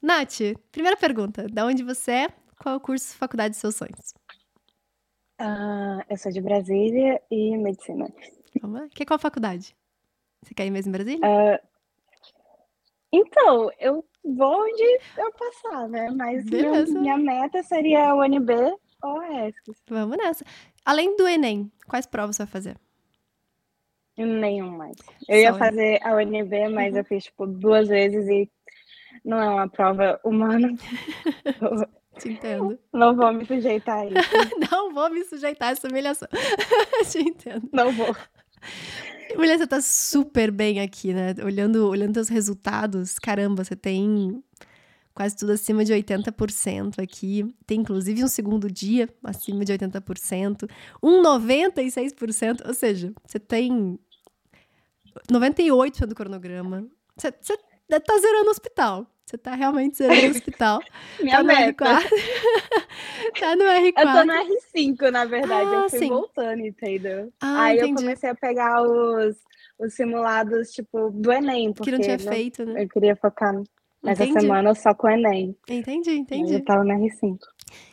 Nath, primeira pergunta. Da onde você é? Qual é o curso faculdade dos seus sonhos? Ah, eu sou de Brasília e medicina. Lá. Que qual faculdade? Você quer ir mesmo em Brasília? Ah, então, eu vou onde eu passar, né? Mas Beleza. minha meta seria o UNB ou a ESC. Vamos nessa. Além do Enem, quais provas você vai fazer? Nenhum mais. Eu ia Só- fazer a UNB, mas eu fiz, tipo, duas vezes e não é uma prova humana. Te entendo. Não vou me sujeitar a isso. Não vou me sujeitar a essa humilhação. Te entendo. Não vou. Mulher, você tá super bem aqui, né? Olhando, olhando teus resultados, caramba, você tem quase tudo acima de 80% aqui. Tem inclusive um segundo dia acima de 80%, um 96%, ou seja, você tem 98% do cronograma. Você, você tá zerando o hospital. Você tá realmente zerando o hospital. Minha tá no meta. R4. tá no R4. Eu tô no R5, na verdade. Ah, eu fui sim. voltando, entendeu? Ah, Aí eu entendi. comecei a pegar os, os simulados, tipo, do Enem, porque Que não tinha feito, né? eu queria focar nessa Entendi. semana só com o Enem. Entendi, entendi. Eu tava no R5.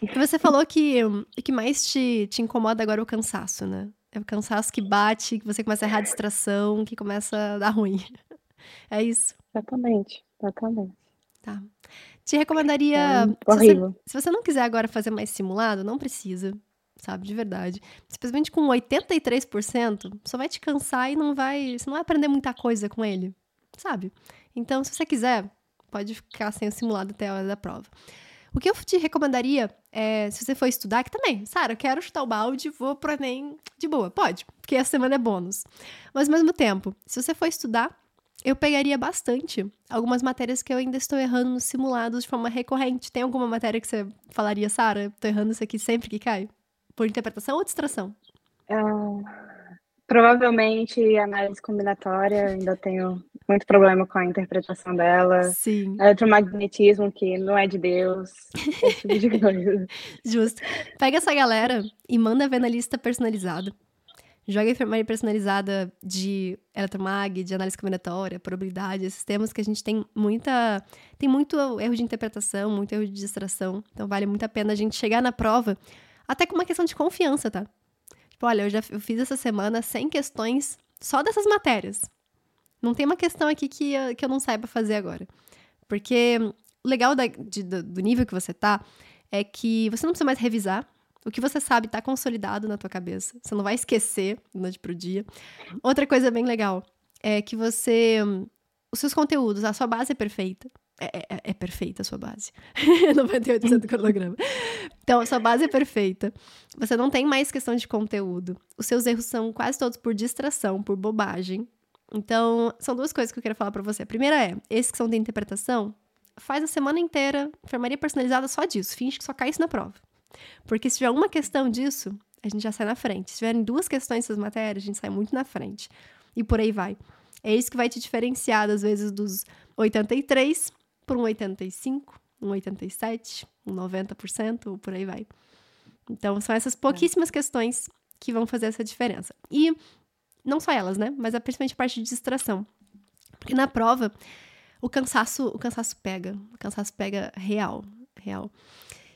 E você falou que o que mais te, te incomoda agora é o cansaço, né? É o cansaço que bate, que você começa a errar a distração, que começa a dar ruim. É isso, Exatamente, exatamente. tá. Te recomendaria. É se, você, se você não quiser agora fazer mais simulado, não precisa, sabe? De verdade. Simplesmente com 83%, só vai te cansar e não vai. Você não vai aprender muita coisa com ele, sabe? Então, se você quiser, pode ficar sem o simulado até a hora da prova. O que eu te recomendaria é, se você for estudar, que também, Sara, eu quero chutar o balde, vou pro Enem de boa. Pode, porque essa semana é bônus. Mas ao mesmo tempo, se você for estudar, eu pegaria bastante algumas matérias que eu ainda estou errando nos simulados de forma recorrente. Tem alguma matéria que você falaria, Sara, tô errando isso aqui sempre que cai? Por interpretação ou distração? Ah, provavelmente análise combinatória, ainda tenho muito problema com a interpretação dela. Sim, Eletromagnetismo, que não é de Deus. Esse tipo de coisa. justo. Pega essa galera e manda ver na lista personalizada. Joga enfermaria personalizada de eletromag, de análise combinatória, probabilidade, esses temas que a gente tem muita. Tem muito erro de interpretação, muito erro de distração. Então vale muito a pena a gente chegar na prova, até com uma questão de confiança, tá? Tipo, olha, eu já eu fiz essa semana 100 questões só dessas matérias. Não tem uma questão aqui que, eu- que eu não saiba fazer agora. Porque o legal da- de- do nível que você tá é que você não precisa mais revisar. O que você sabe tá consolidado na tua cabeça. Você não vai esquecer da noite pro dia. Outra coisa bem legal é que você. Os seus conteúdos, a sua base é perfeita. É, é- é perfeita a sua base. 98% do cronograma. Então, a sua base é perfeita. Você não tem mais questão de conteúdo. Os seus erros são quase todos por distração, por bobagem. Então, são duas coisas que eu quero falar pra você. A primeira é, esses que são de interpretação, faz a semana inteira enfermaria personalizada só disso. Finge que só cai isso na prova. Porque se tiver uma questão disso, a gente já sai na frente. Se tiverem duas questões dessas matérias, a gente sai muito na frente. E por aí vai. É isso que vai te diferenciar, às vezes, dos 83 por um 85, um 87, um 90%, ou por aí vai. Então, são essas pouquíssimas questões que vão fazer essa diferença. E não só elas, né? Mas é principalmente a parte de distração. Porque na prova, o cansaço, o cansaço pega. O cansaço pega real, real.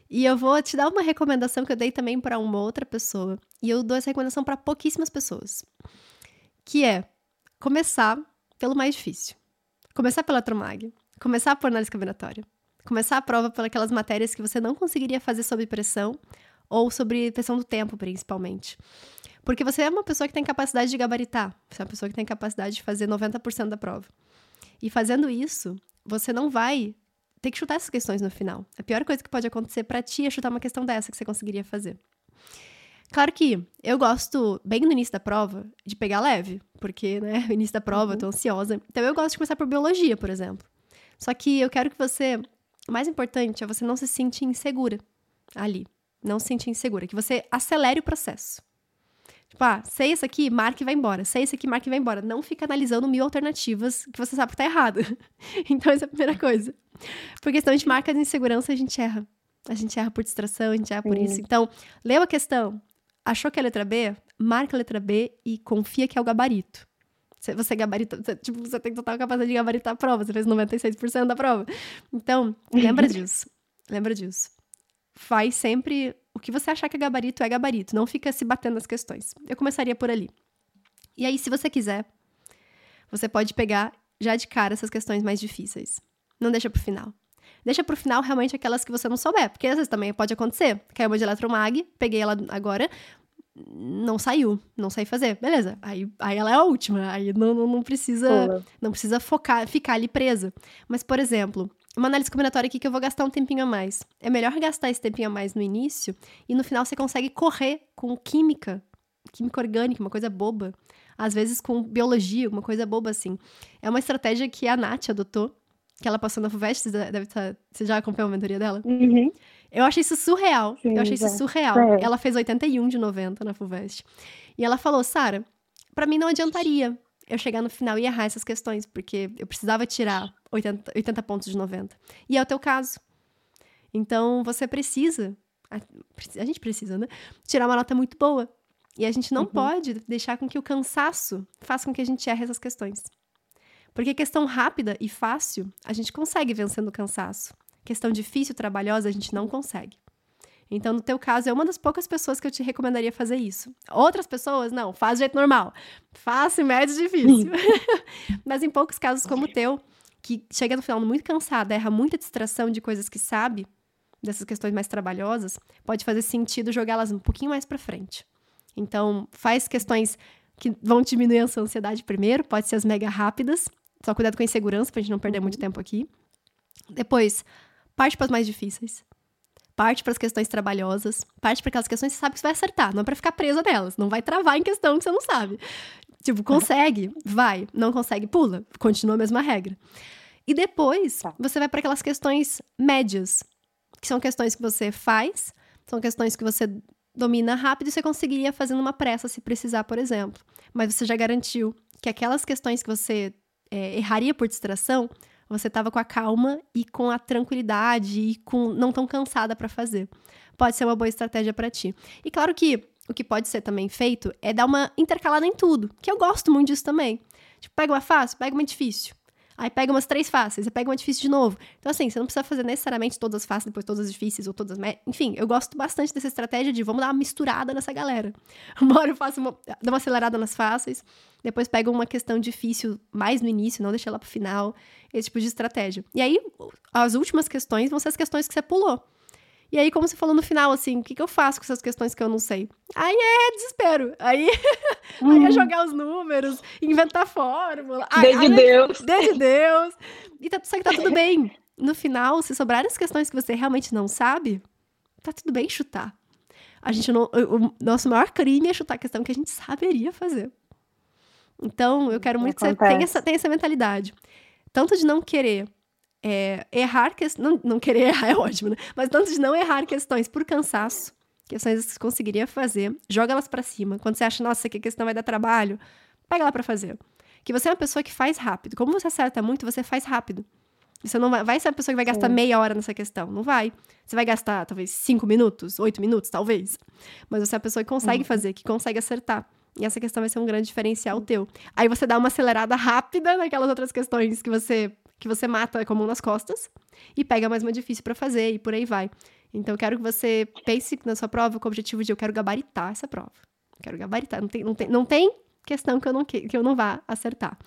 E eu vou te dar uma recomendação que eu dei também para uma outra pessoa. E eu dou essa recomendação para pouquíssimas pessoas. Que é começar pelo mais difícil. Começar pela Tromag. Começar por análise combinatória. Começar a prova por aquelas matérias que você não conseguiria fazer sob pressão ou sobre pressão do tempo, principalmente. Porque você é uma pessoa que tem capacidade de gabaritar. Você é uma pessoa que tem capacidade de fazer 90% da prova. E fazendo isso, você não vai ter que chutar essas questões no final. A pior coisa que pode acontecer pra ti é chutar uma questão dessa que você conseguiria fazer. Claro que eu gosto, bem no início da prova, de pegar leve, porque, né, no início da prova eu tô ansiosa. Então eu gosto de começar por biologia, por exemplo. Só que eu quero que você. O mais importante é você não se sentir insegura ali. Não se sentir insegura. Que você acelere o processo. Tipo, ah, sei isso aqui, marque e vai embora. Sei isso aqui, marque e vai embora. Não fica analisando mil alternativas que você sabe que tá errado. então, essa é a primeira coisa. Porque senão a gente marca de insegurança e a gente erra. A gente erra por distração, a gente erra por Sim. isso. Então, leu a questão, achou que é a letra B, marca a letra B e confia que é o gabarito. Você gabarita, você, tipo, você tem total capacidade de gabaritar a prova, você fez 96% da prova. Então, lembra disso. Lembra disso. Faz sempre o que você achar que é gabarito é gabarito, não fica se batendo nas questões. Eu começaria por ali. E aí, se você quiser, você pode pegar já de cara essas questões mais difíceis. Não deixa pro final. Deixa pro final realmente aquelas que você não souber, porque às vezes também pode acontecer. Caiu uma de eletromag, peguei ela agora, não saiu, não sei fazer. Beleza, aí, aí ela é a última, aí não, não, não precisa não precisa focar, ficar ali presa. Mas, por exemplo, uma análise combinatória aqui que eu vou gastar um tempinho a mais. É melhor gastar esse tempinho a mais no início e no final você consegue correr com química, química orgânica, uma coisa boba. Às vezes com biologia, uma coisa boba assim. É uma estratégia que a Nath adotou, que ela passou na FUVEST, você, deve estar, tá, você já acompanhou a mentoria dela? Uhum. Eu achei isso surreal. Sim, eu achei isso surreal. É. Ela fez 81 de 90 na FUVEST. E ela falou, Sara, para mim não adiantaria eu chegar no final e errar essas questões, porque eu precisava tirar 80, 80 pontos de 90. E é o teu caso. Então, você precisa, a, a gente precisa, né? Tirar uma nota muito boa. E a gente não uhum. pode deixar com que o cansaço faça com que a gente erre essas questões. Porque questão rápida e fácil, a gente consegue vencendo o cansaço. Questão difícil, trabalhosa, a gente não consegue. Então, no teu caso, é uma das poucas pessoas que eu te recomendaria fazer isso. Outras pessoas, não, faz do jeito normal. Fácil, médio, difícil. Mas em poucos casos como o teu, que chega no final muito cansada, erra muita distração de coisas que sabe, dessas questões mais trabalhosas, pode fazer sentido jogá-las um pouquinho mais para frente. Então, faz questões que vão diminuir essa ansiedade primeiro, pode ser as mega rápidas, só cuidado com a insegurança pra gente não perder muito uhum. tempo aqui. Depois, parte para as mais difíceis. Parte para as questões trabalhosas, parte para aquelas questões que você sabe que você vai acertar, não é para ficar presa nelas, não vai travar em questão que você não sabe. Tipo, consegue, vai, não consegue, pula, continua a mesma regra. E depois, tá. você vai para aquelas questões médias, que são questões que você faz, são questões que você domina rápido e você conseguiria fazer numa pressa se precisar, por exemplo. Mas você já garantiu que aquelas questões que você é, erraria por distração, você estava com a calma e com a tranquilidade e com não tão cansada para fazer. Pode ser uma boa estratégia para ti. E claro que o que pode ser também feito é dar uma intercalada em tudo, que eu gosto muito disso também. Tipo, pega uma fácil, pega uma difícil. Aí pega umas três fáceis, e pega uma difícil de novo. Então, assim, você não precisa fazer necessariamente todas as fáceis, depois todas as difíceis ou todas. Enfim, eu gosto bastante dessa estratégia de vamos dar uma misturada nessa galera. Uma hora eu faço uma, dou uma acelerada nas fáceis, depois pego uma questão difícil mais no início, não deixa ela pro final. Esse tipo de estratégia. E aí, as últimas questões vão ser as questões que você pulou. E aí, como você falou no final, assim, o que, que eu faço com essas questões que eu não sei? Aí é desespero. Aí, hum. aí é uhum. jogar os números, inventar fórmula. Desde aí, Deus. Desde Deus. E tá, só que tá tudo bem. No final, se sobrarem as questões que você realmente não sabe, tá tudo bem chutar. A gente não. O nosso maior crime é chutar a questão que a gente saberia fazer. Então, eu quero muito Acontece. que você tenha essa, tenha essa mentalidade. Tanto de não querer é, errar questões. Não, não querer errar é ótimo, né? Mas tanto de não errar questões por cansaço, questões que você conseguiria fazer, joga elas para cima. Quando você acha, nossa, que questão vai dar trabalho, pega lá para fazer. Que você é uma pessoa que faz rápido. Como você acerta muito, você faz rápido. Você não vai, vai ser uma pessoa que vai gastar Sim. meia hora nessa questão. Não vai. Você vai gastar, talvez, cinco minutos, oito minutos, talvez. Mas você é a pessoa que consegue uhum. fazer, que consegue acertar. E essa questão vai ser um grande diferencial teu. Aí você dá uma acelerada rápida naquelas outras questões que você que você mata com a mão nas costas e pega mais uma difícil para fazer e por aí vai. Então, eu quero que você pense na sua prova com o objetivo de eu quero gabaritar essa prova. quero gabaritar. Não tem, não tem, não tem questão que eu não, que, que eu não vá acertar.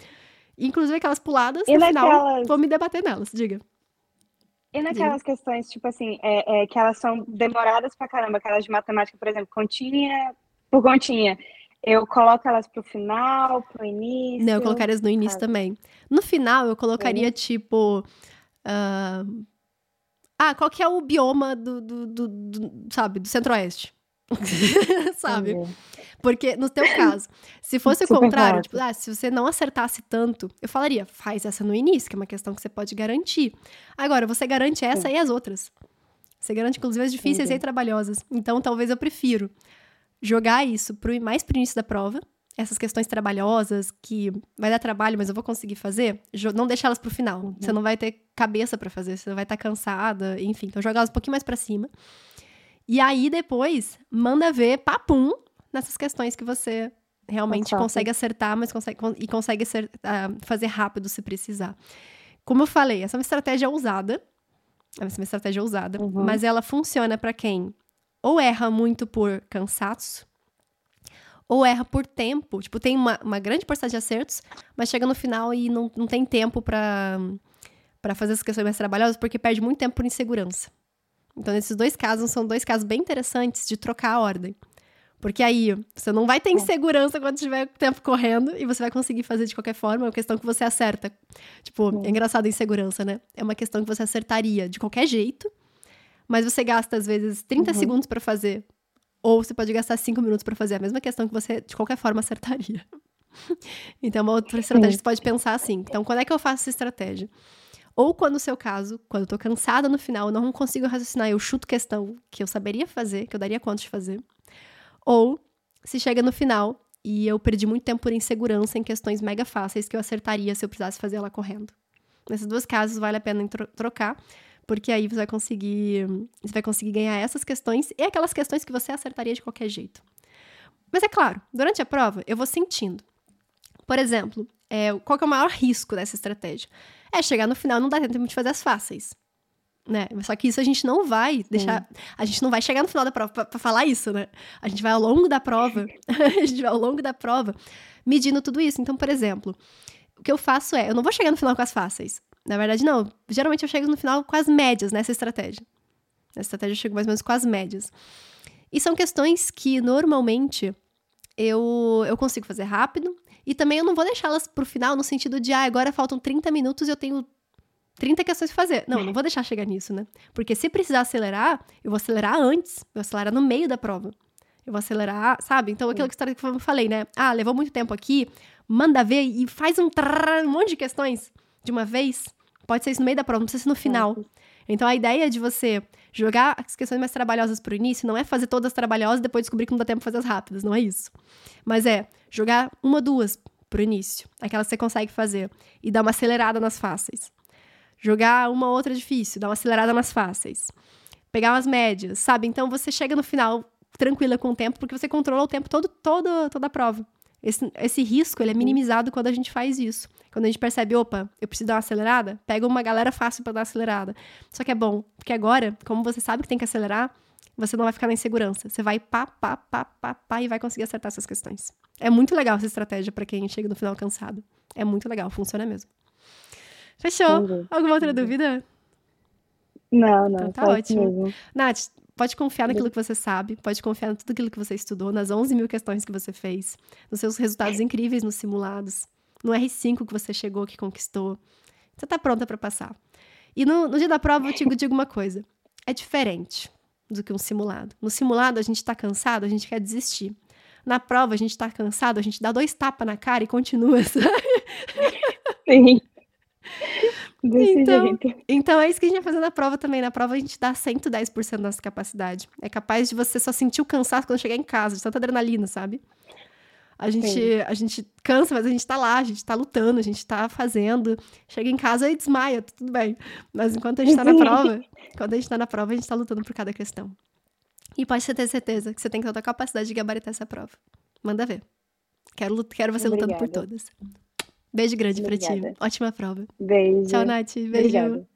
Inclusive aquelas puladas, e no naquelas... final, vou me debater nelas, diga. E naquelas diga. questões, tipo assim, é, é, que elas são demoradas pra caramba, aquelas de matemática, por exemplo, continha por continha. Eu coloco elas pro final, pro início? Não, eu colocaria no início ah. também. No final, eu colocaria, tipo. Uh... Ah, qual que é o bioma do, do, do, do sabe, do centro-oeste? sabe? Porque, no teu caso, se fosse Super o contrário, tipo, ah, se você não acertasse tanto, eu falaria, faz essa no início, que é uma questão que você pode garantir. Agora, você garante essa Sim. e as outras. Você garante, inclusive, as difíceis Entendi. e trabalhosas. Então, talvez eu prefiro jogar isso pro, mais pro início da prova, essas questões trabalhosas que vai dar trabalho, mas eu vou conseguir fazer, não deixar elas pro final. Uhum. Você não vai ter cabeça para fazer, você vai estar tá cansada, enfim. Então jogar elas um pouquinho mais para cima. E aí depois manda ver papum nessas questões que você realmente consegue acertar, mas consegue, e consegue ser, uh, fazer rápido se precisar. Como eu falei, essa é uma estratégia ousada. Essa é uma estratégia ousada, uhum. mas ela funciona para quem ou erra muito por cansaço, ou erra por tempo. Tipo, tem uma, uma grande porcentagem de acertos, mas chega no final e não, não tem tempo para para fazer as questões mais trabalhosas, porque perde muito tempo por insegurança. Então, nesses dois casos, são dois casos bem interessantes de trocar a ordem. Porque aí você não vai ter insegurança quando tiver tempo correndo e você vai conseguir fazer de qualquer forma. É uma questão que você acerta. Tipo, é engraçado a insegurança, né? É uma questão que você acertaria de qualquer jeito, mas você gasta às vezes 30 uhum. segundos para fazer. Ou você pode gastar 5 minutos para fazer a mesma questão que você de qualquer forma acertaria. então, uma outra estratégia você pode pensar assim. Então, quando é que eu faço essa estratégia? Ou quando no seu caso, quando eu tô cansada no final, eu não consigo raciocinar, eu chuto questão que eu saberia fazer, que eu daria conta de fazer. Ou se chega no final e eu perdi muito tempo por insegurança em questões mega fáceis que eu acertaria se eu precisasse fazer ela correndo. Nesses dois casos vale a pena trocar, porque aí você vai conseguir, você vai conseguir ganhar essas questões e aquelas questões que você acertaria de qualquer jeito. Mas é claro, durante a prova eu vou sentindo. Por exemplo, é, qual é o maior risco dessa estratégia? É chegar no final e não dar tempo de fazer as fáceis né? Só que isso a gente não vai deixar. A gente não vai chegar no final da prova para falar isso, né? A gente vai ao longo da prova, a gente vai ao longo da prova medindo tudo isso. Então, por exemplo, o que eu faço é, eu não vou chegar no final com as fáceis. Na verdade, não. Geralmente eu chego no final com as médias nessa estratégia. Nessa estratégia eu chego mais ou menos com as médias. E são questões que normalmente eu, eu consigo fazer rápido. E também eu não vou deixá-las pro final no sentido de, ah, agora faltam 30 minutos e eu tenho 30 questões pra fazer. Não, não vou deixar chegar nisso, né? Porque se precisar acelerar, eu vou acelerar antes. Eu vou acelerar no meio da prova. Eu vou acelerar, sabe? Então, aquilo que eu falei, né? Ah, levou muito tempo aqui, manda ver e faz um, trrr, um monte de questões de uma vez. Pode ser isso no meio da prova, não precisa ser no final. Então, a ideia de você jogar as questões mais trabalhosas pro início não é fazer todas trabalhosas e depois descobrir que não dá tempo de fazer as rápidas, não é isso. Mas é jogar uma, duas pro início, aquelas que você consegue fazer, e dar uma acelerada nas fáceis jogar uma outra difícil, dar uma acelerada nas fáceis, pegar umas médias, sabe? Então você chega no final tranquila com o tempo, porque você controla o tempo todo, todo toda a prova. Esse, esse risco ele é minimizado quando a gente faz isso. Quando a gente percebe, opa, eu preciso dar uma acelerada, pega uma galera fácil para dar acelerada. Só que é bom, porque agora, como você sabe que tem que acelerar, você não vai ficar na insegurança. Você vai pá, pá, pá, pá, pá e vai conseguir acertar essas questões. É muito legal essa estratégia para quem chega no final cansado. É muito legal, funciona mesmo. Fechou. Alguma outra dúvida? Não, não. Então tá ótimo. Mesmo. Nath, pode confiar naquilo que você sabe, pode confiar em tudo aquilo que você estudou, nas 11 mil questões que você fez, nos seus resultados incríveis nos simulados, no R5 que você chegou, que conquistou. Você tá pronta para passar. E no, no, dia da prova eu te digo uma coisa: é diferente do que um simulado. No simulado a gente tá cansado, a gente quer desistir. Na prova a gente tá cansado, a gente dá dois tapas na cara e continua, sabe? Sim. Desse então, jeito. então é isso que a gente vai fazer na prova também. Na prova a gente dá 110% da nossa capacidade. É capaz de você só sentir o cansaço quando chegar em casa, de tanta adrenalina, sabe? A gente, a gente cansa, mas a gente tá lá, a gente tá lutando, a gente tá fazendo. Chega em casa e desmaia, tá tudo bem. Mas enquanto a gente tá na prova, quando a gente tá na prova, a gente tá lutando por cada questão. E pode ter certeza que você tem que ter a capacidade de gabaritar essa prova. Manda ver. Quero, quero você Obrigada. lutando por todas. Beijo grande Obrigada. pra ti. Ótima prova. Beijo. Tchau, Nath. Beijo. Obrigada.